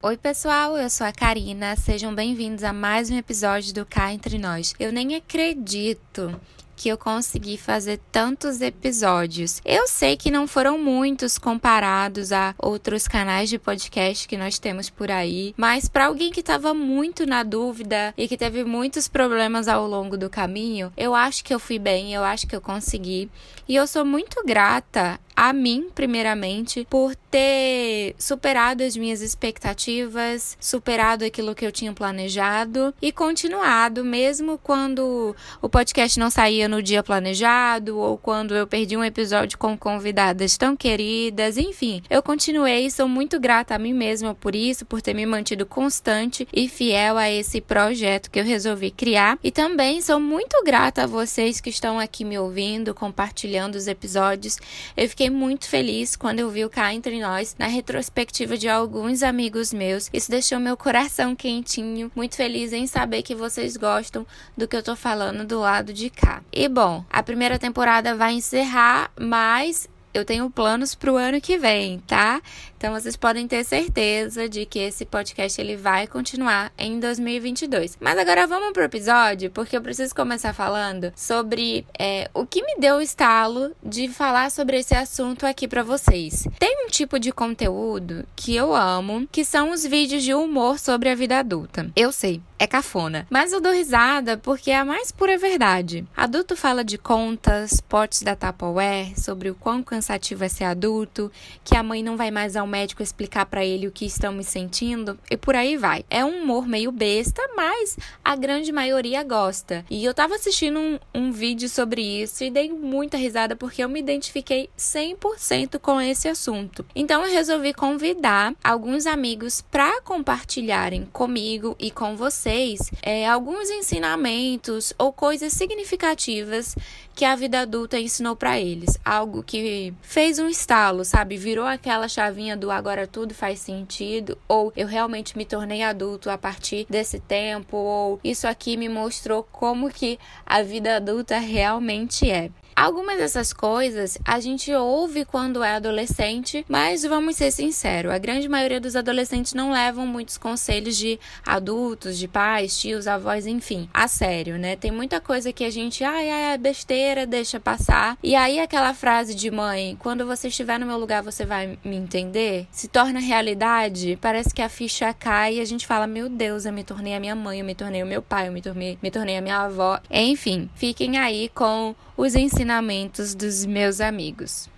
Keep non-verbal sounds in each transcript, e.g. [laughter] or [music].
Oi, pessoal, eu sou a Karina. Sejam bem-vindos a mais um episódio do Cá Entre Nós. Eu nem acredito que eu consegui fazer tantos episódios. Eu sei que não foram muitos comparados a outros canais de podcast que nós temos por aí, mas para alguém que estava muito na dúvida e que teve muitos problemas ao longo do caminho, eu acho que eu fui bem, eu acho que eu consegui. E eu sou muito grata a mim, primeiramente, por ter superado as minhas expectativas, superado aquilo que eu tinha planejado e continuado, mesmo quando o podcast não saía no dia planejado ou quando eu perdi um episódio com convidadas tão queridas, enfim, eu continuei e sou muito grata a mim mesma por isso, por ter me mantido constante e fiel a esse projeto que eu resolvi criar. E também sou muito grata a vocês que estão aqui me ouvindo, compartilhando os episódios. Eu fiquei muito feliz quando eu vi o Cá Entre Nós na retrospectiva de alguns amigos meus. Isso deixou meu coração quentinho, muito feliz em saber que vocês gostam do que eu tô falando do lado de cá. E bom, a primeira temporada vai encerrar, mas eu tenho planos para o ano que vem, tá? Então vocês podem ter certeza de que esse podcast ele vai continuar em 2022. Mas agora vamos pro episódio, porque eu preciso começar falando sobre é, o que me deu o estalo de falar sobre esse assunto aqui para vocês. Tem um tipo de conteúdo que eu amo, que são os vídeos de humor sobre a vida adulta. Eu sei, é cafona. Mas eu dou risada porque é a mais pura verdade. Adulto fala de contas, potes da Tupperware, sobre o quão cansativo é ser adulto, que a mãe não vai mais ao médico explicar para ele o que estamos sentindo, e por aí vai. É um humor meio besta, mas a grande maioria gosta. E eu tava assistindo um, um vídeo sobre isso e dei muita risada porque eu me identifiquei 100% com esse assunto. Então eu resolvi convidar alguns amigos para compartilharem comigo e com você vocês é, alguns ensinamentos ou coisas significativas que a vida adulta ensinou para eles. Algo que fez um estalo, sabe? Virou aquela chavinha do agora tudo faz sentido, ou eu realmente me tornei adulto a partir desse tempo, ou isso aqui me mostrou como que a vida adulta realmente é. Algumas dessas coisas a gente ouve quando é adolescente, mas vamos ser sinceros, a grande maioria dos adolescentes não levam muitos conselhos de adultos, de pais, tios, avós, enfim, a sério, né? Tem muita coisa que a gente, ai, ai, besteira, deixa passar. E aí aquela frase de mãe, quando você estiver no meu lugar, você vai me entender, se torna realidade, parece que a ficha cai e a gente fala, meu Deus, eu me tornei a minha mãe, eu me tornei o meu pai, eu me tornei, me tornei a minha avó. Enfim, fiquem aí com os ensinamentos dos meus amigos.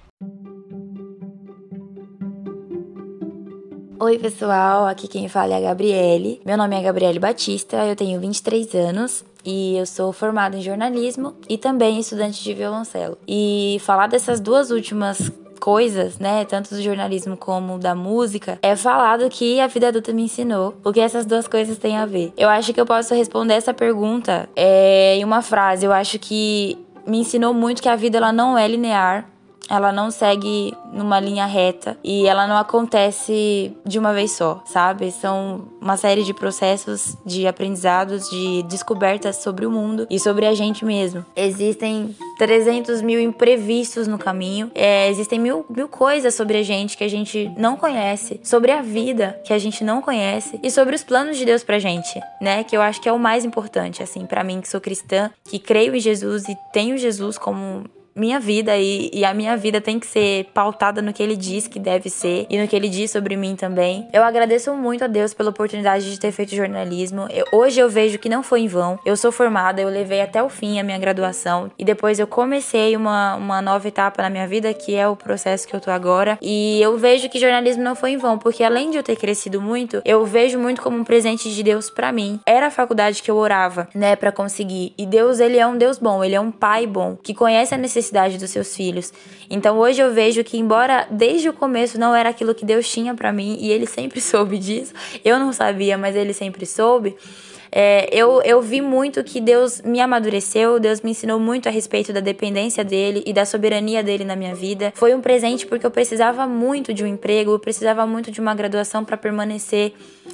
Oi, pessoal, aqui quem fala é a Gabriele. Meu nome é Gabriele Batista, eu tenho 23 anos e eu sou formada em jornalismo e também estudante de violoncelo. E falar dessas duas últimas coisas, né, tanto do jornalismo como da música, é falado que a vida adulta me ensinou. O que essas duas coisas têm a ver? Eu acho que eu posso responder essa pergunta é, em uma frase. Eu acho que me ensinou muito que a vida ela não é linear, ela não segue numa linha reta e ela não acontece de uma vez só, sabe? São uma série de processos de aprendizados, de descobertas sobre o mundo e sobre a gente mesmo. Existem 300 mil imprevistos no caminho, é, existem mil, mil coisas sobre a gente que a gente não conhece, sobre a vida que a gente não conhece e sobre os planos de Deus pra gente, né? Que eu acho que é o mais importante, assim, para mim que sou cristã, que creio em Jesus e tenho Jesus como minha vida e, e, a minha vida tem que ser pautada no que ele diz que deve ser e no que ele diz sobre mim também. Eu agradeço muito a Deus pela oportunidade de ter feito jornalismo. Eu, hoje eu vejo que não foi em vão. Eu sou formada, eu levei até o fim a minha graduação e depois eu comecei uma, uma nova etapa na minha vida que é o processo que eu tô agora. E eu vejo que jornalismo não foi em vão, porque além de eu ter crescido muito, eu vejo muito como um presente de Deus para mim. Era a faculdade que eu orava, né, para conseguir. E Deus, ele é um Deus bom, ele é um pai bom, que conhece a necessidade necessidade dos seus filhos. Então hoje eu vejo que, embora desde o começo não era aquilo que Deus tinha para mim, e ele sempre [laughs] soube disso, eu não sabia, mas ele sempre soube. É, eu, eu vi muito que Deus me amadureceu, Deus me ensinou muito a respeito da dependência dele e da soberania dele na minha vida. Foi um presente porque eu precisava muito de um emprego, eu precisava muito de uma graduação para permanecer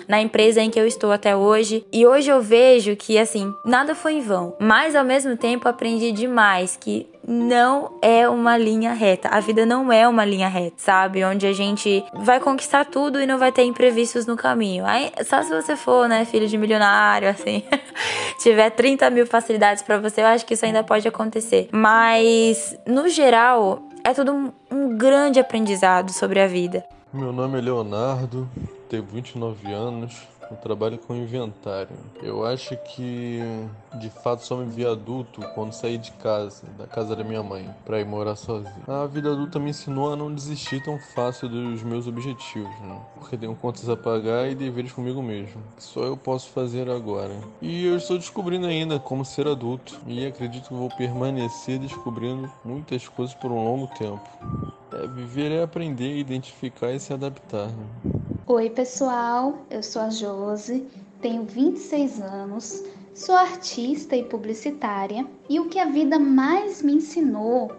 na empresa em que eu estou até hoje. E hoje eu vejo que, assim, nada foi em vão, mas ao mesmo tempo aprendi demais que não é uma linha reta. A vida não é uma linha reta, sabe? Onde a gente vai conquistar tudo e não vai ter imprevistos no caminho. Aí, só se você for, né, filho de milionário, assim, [laughs] tiver 30 mil facilidades para você, eu acho que isso ainda pode acontecer. Mas, no geral, é tudo um, um grande aprendizado sobre a vida. Meu nome é Leonardo, tenho 29 anos, eu trabalho com inventário. Eu acho que de fato só me vi adulto quando saí de casa, da casa da minha mãe, para ir morar sozinho. A vida adulta me ensinou a não desistir tão fácil dos meus objetivos, né? Porque tenho contas a pagar e deveres comigo mesmo, que só eu posso fazer agora. E eu estou descobrindo ainda como ser adulto e acredito que vou permanecer descobrindo muitas coisas por um longo tempo. É, viver é aprender, identificar e se adaptar. Né? Oi, pessoal. Eu sou a Jose, tenho 26 anos, sou artista e publicitária, e o que a vida mais me ensinou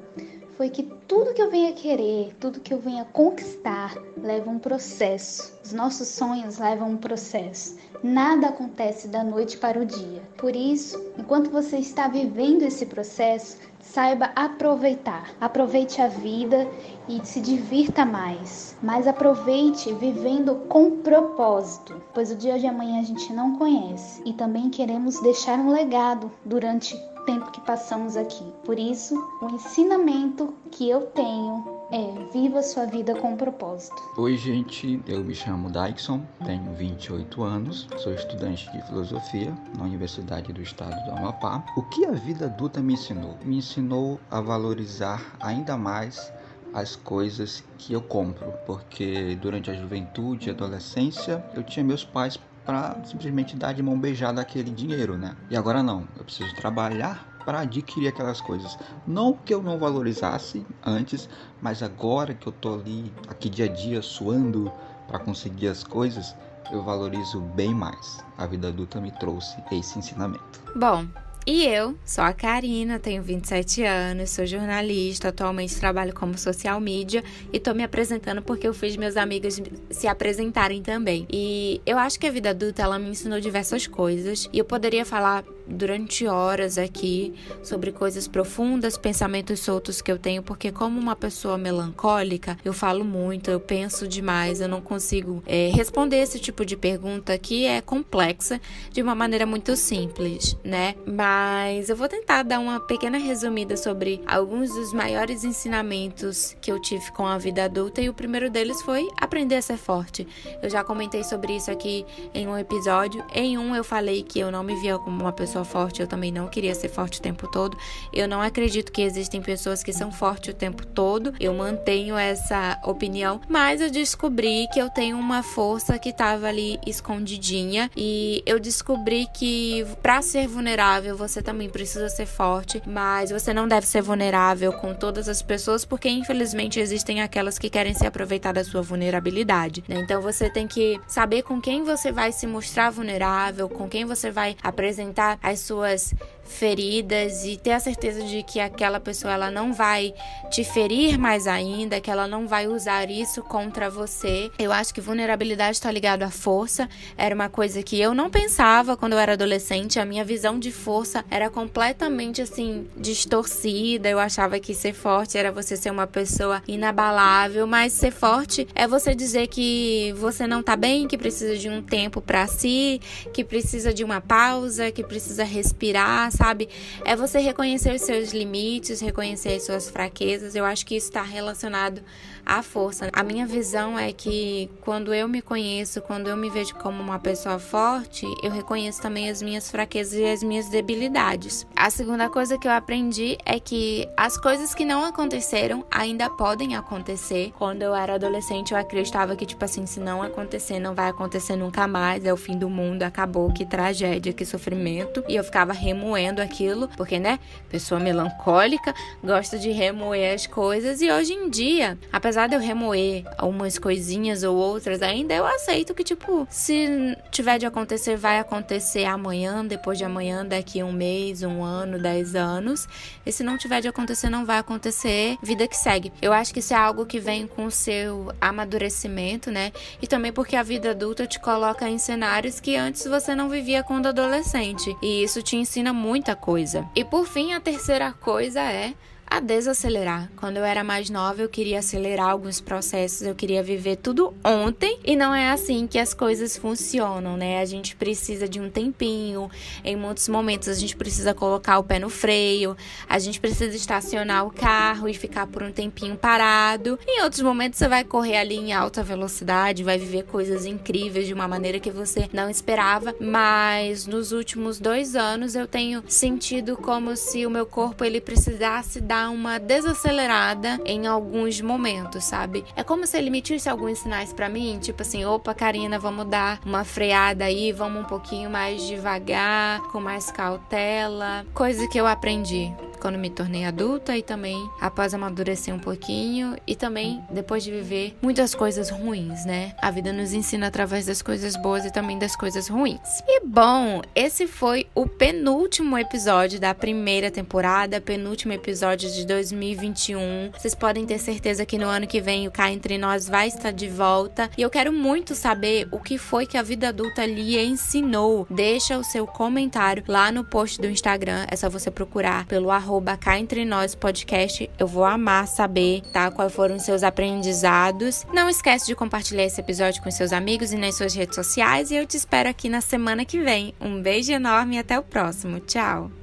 foi que tudo que eu venha querer, tudo que eu venha conquistar, leva um processo. Os nossos sonhos levam um processo. Nada acontece da noite para o dia. Por isso, enquanto você está vivendo esse processo, saiba aproveitar. Aproveite a vida e se divirta mais. Mas aproveite vivendo com propósito, pois o dia de amanhã a gente não conhece e também queremos deixar um legado durante tempo que passamos aqui. Por isso, o ensinamento que eu tenho é, viva sua vida com propósito. Oi, gente, eu me chamo Dyson, tenho 28 anos, sou estudante de filosofia na Universidade do Estado do Amapá. O que a vida adulta me ensinou? Me ensinou a valorizar ainda mais as coisas que eu compro, porque durante a juventude e adolescência eu tinha meus pais para simplesmente dar de mão beijada aquele dinheiro, né? E agora não, eu preciso trabalhar para adquirir aquelas coisas. Não que eu não valorizasse antes, mas agora que eu tô ali, aqui dia a dia, suando para conseguir as coisas, eu valorizo bem mais. A vida adulta me trouxe esse ensinamento. Bom, e eu sou a Karina, tenho 27 anos, sou jornalista, atualmente trabalho como social media e tô me apresentando porque eu fiz meus amigos se apresentarem também. E eu acho que a vida adulta ela me ensinou diversas coisas e eu poderia falar durante horas aqui sobre coisas profundas, pensamentos soltos que eu tenho, porque como uma pessoa melancólica, eu falo muito, eu penso demais, eu não consigo é, responder esse tipo de pergunta que é complexa de uma maneira muito simples, né? Mas eu vou tentar dar uma pequena resumida sobre alguns dos maiores ensinamentos que eu tive com a vida adulta e o primeiro deles foi aprender a ser forte. Eu já comentei sobre isso aqui em um episódio. Em um eu falei que eu não me via como uma pessoa pessoa forte, eu também não queria ser forte o tempo todo. Eu não acredito que existem pessoas que são fortes o tempo todo. Eu mantenho essa opinião, mas eu descobri que eu tenho uma força que estava ali escondidinha e eu descobri que para ser vulnerável você também precisa ser forte, mas você não deve ser vulnerável com todas as pessoas porque infelizmente existem aquelas que querem se aproveitar da sua vulnerabilidade. Né? Então você tem que saber com quem você vai se mostrar vulnerável, com quem você vai apresentar as suas feridas e ter a certeza de que aquela pessoa ela não vai te ferir mais ainda, que ela não vai usar isso contra você. Eu acho que vulnerabilidade está ligado à força. Era uma coisa que eu não pensava quando eu era adolescente. A minha visão de força era completamente assim distorcida. Eu achava que ser forte era você ser uma pessoa inabalável, mas ser forte é você dizer que você não tá bem, que precisa de um tempo para si, que precisa de uma pausa, que precisa precisa respirar, sabe? É você reconhecer seus limites, reconhecer as suas fraquezas. Eu acho que isso está relacionado à força. A minha visão é que quando eu me conheço, quando eu me vejo como uma pessoa forte, eu reconheço também as minhas fraquezas e as minhas debilidades. A segunda coisa que eu aprendi é que as coisas que não aconteceram ainda podem acontecer. Quando eu era adolescente, eu acreditava que, tipo assim, se não acontecer, não vai acontecer nunca mais, é o fim do mundo, acabou, que tragédia, que sofrimento. E eu ficava remoendo aquilo, porque, né, pessoa melancólica, gosta de remoer as coisas. E hoje em dia, apesar de eu remoer algumas coisinhas ou outras, ainda eu aceito que, tipo, se tiver de acontecer, vai acontecer amanhã, depois de amanhã, daqui um mês, um ano, dez anos. E se não tiver de acontecer, não vai acontecer. Vida que segue. Eu acho que isso é algo que vem com o seu amadurecimento, né? E também porque a vida adulta te coloca em cenários que antes você não vivia quando adolescente. E isso te ensina muita coisa. E por fim, a terceira coisa é a desacelerar. Quando eu era mais nova, eu queria acelerar alguns processos, eu queria viver tudo ontem e não é assim que as coisas funcionam, né? A gente precisa de um tempinho, em muitos momentos a gente precisa colocar o pé no freio, a gente precisa estacionar o carro e ficar por um tempinho parado. Em outros momentos você vai correr ali em alta velocidade, vai viver coisas incríveis de uma maneira que você não esperava, mas nos últimos dois anos eu tenho sentido como se o meu corpo ele precisasse dar uma desacelerada em alguns momentos, sabe? É como se ele emitisse alguns sinais para mim, tipo assim, opa, Karina, vamos dar uma freada aí, vamos um pouquinho mais devagar, com mais cautela, coisa que eu aprendi quando me tornei adulta e também após amadurecer um pouquinho e também depois de viver muitas coisas ruins, né? A vida nos ensina através das coisas boas e também das coisas ruins. E bom, esse foi o penúltimo episódio da primeira temporada, penúltimo episódio de 2021. Vocês podem ter certeza que no ano que vem o Cá Entre Nós vai estar de volta e eu quero muito saber o que foi que a vida adulta lhe ensinou. Deixa o seu comentário lá no post do Instagram, é só você procurar pelo arroba arroba cá entre nós podcast. Eu vou amar saber, tá? Quais foram os seus aprendizados. Não esquece de compartilhar esse episódio com seus amigos e nas suas redes sociais. E eu te espero aqui na semana que vem. Um beijo enorme e até o próximo. Tchau!